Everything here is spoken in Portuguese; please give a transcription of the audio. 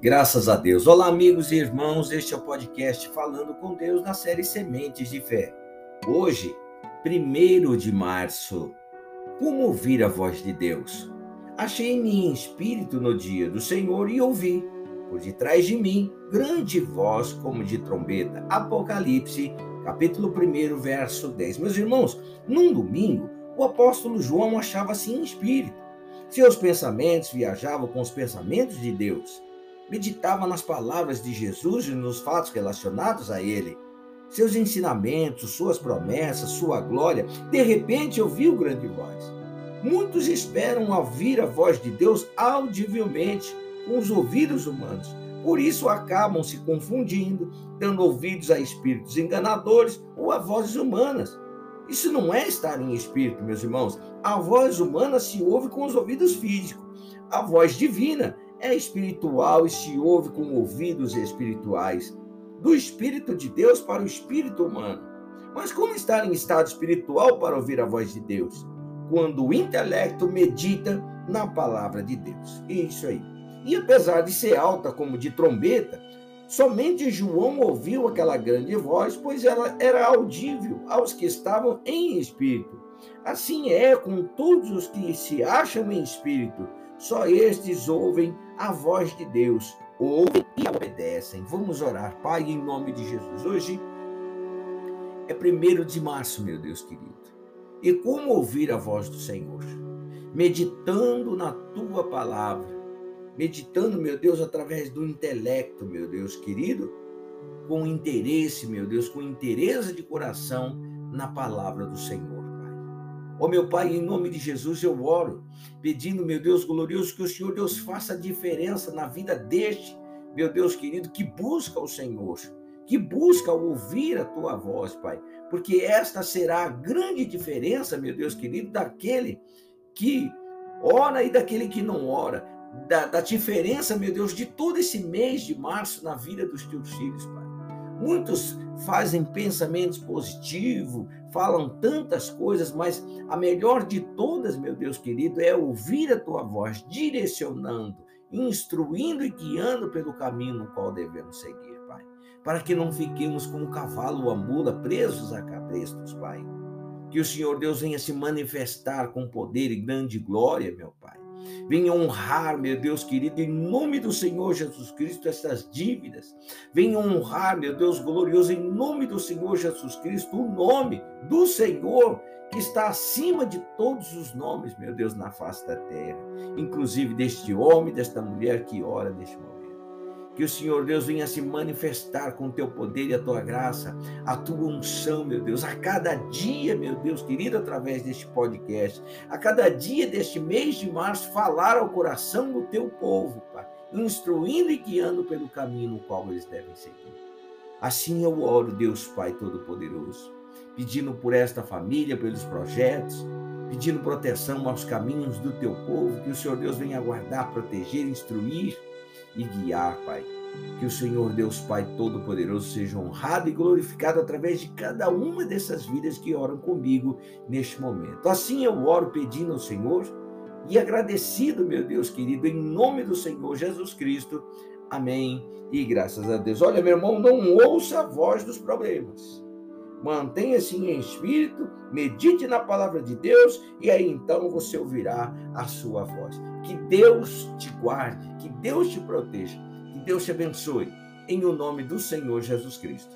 Graças a Deus. Olá, amigos e irmãos. Este é o podcast Falando com Deus na série Sementes de Fé. Hoje, 1 de março. Como ouvir a voz de Deus? Achei-me em espírito no dia do Senhor e ouvi, por detrás de mim, grande voz como de trombeta. Apocalipse, capítulo 1, verso 10. Meus irmãos, num domingo, o apóstolo João achava-se em espírito. Seus pensamentos viajavam com os pensamentos de Deus meditava nas palavras de Jesus e nos fatos relacionados a ele. Seus ensinamentos, suas promessas, sua glória, de repente ouviu grande voz. Muitos esperam ouvir a voz de Deus audivelmente, com os ouvidos humanos. Por isso acabam se confundindo, dando ouvidos a espíritos enganadores ou a vozes humanas. Isso não é estar em espírito, meus irmãos. A voz humana se ouve com os ouvidos físicos. A voz divina é espiritual e se ouve com ouvidos espirituais, do Espírito de Deus para o espírito humano. Mas como estar em estado espiritual para ouvir a voz de Deus? Quando o intelecto medita na palavra de Deus. Isso aí. E apesar de ser alta como de trombeta, somente João ouviu aquela grande voz, pois ela era audível aos que estavam em espírito. Assim é com todos os que se acham em espírito, só estes ouvem a voz de Deus, ouvem e obedecem. Vamos orar, Pai, em nome de Jesus. Hoje é primeiro de março, meu Deus querido. E como ouvir a voz do Senhor? Meditando na tua palavra, meditando, meu Deus, através do intelecto, meu Deus querido, com interesse, meu Deus, com interesse de coração na palavra do Senhor. Ó oh, meu Pai, em nome de Jesus eu oro, pedindo, meu Deus glorioso, que o Senhor Deus faça diferença na vida deste, meu Deus querido, que busca o Senhor, que busca ouvir a tua voz, Pai, porque esta será a grande diferença, meu Deus querido, daquele que ora e daquele que não ora, da, da diferença, meu Deus, de todo esse mês de março na vida dos teus filhos, Pai. Muitos fazem pensamentos positivos, falam tantas coisas, mas a melhor de todas, meu Deus querido, é ouvir a tua voz direcionando, instruindo e guiando pelo caminho no qual devemos seguir, Pai. Para que não fiquemos como o cavalo ou a mula presos a cabrestos, Pai. Que o Senhor Deus venha se manifestar com poder e grande glória, meu Pai Venha honrar, meu Deus querido, em nome do Senhor Jesus Cristo, essas dívidas. Venha honrar, meu Deus glorioso, em nome do Senhor Jesus Cristo, o nome do Senhor que está acima de todos os nomes, meu Deus, na face da terra, inclusive deste homem, desta mulher que ora neste momento. Que o Senhor Deus venha se manifestar com o teu poder e a tua graça, a tua unção, meu Deus, a cada dia, meu Deus querido, através deste podcast, a cada dia deste mês de março, falar ao coração do teu povo, Pai, instruindo e guiando pelo caminho no qual eles devem seguir. Assim eu oro, Deus Pai Todo-Poderoso, pedindo por esta família, pelos projetos, pedindo proteção aos caminhos do teu povo, que o Senhor Deus venha guardar, proteger, instruir e guiar, Pai. Que o Senhor Deus Pai Todo-Poderoso seja honrado e glorificado através de cada uma dessas vidas que oram comigo neste momento. Assim eu oro pedindo ao Senhor e agradecido, meu Deus querido, em nome do Senhor Jesus Cristo. Amém. E graças a Deus. Olha, meu irmão, não ouça a voz dos problemas. Mantenha-se em espírito, medite na palavra de Deus e aí então você ouvirá a sua voz. Que Deus te guarde, que Deus te proteja, que Deus te abençoe, em o nome do Senhor Jesus Cristo.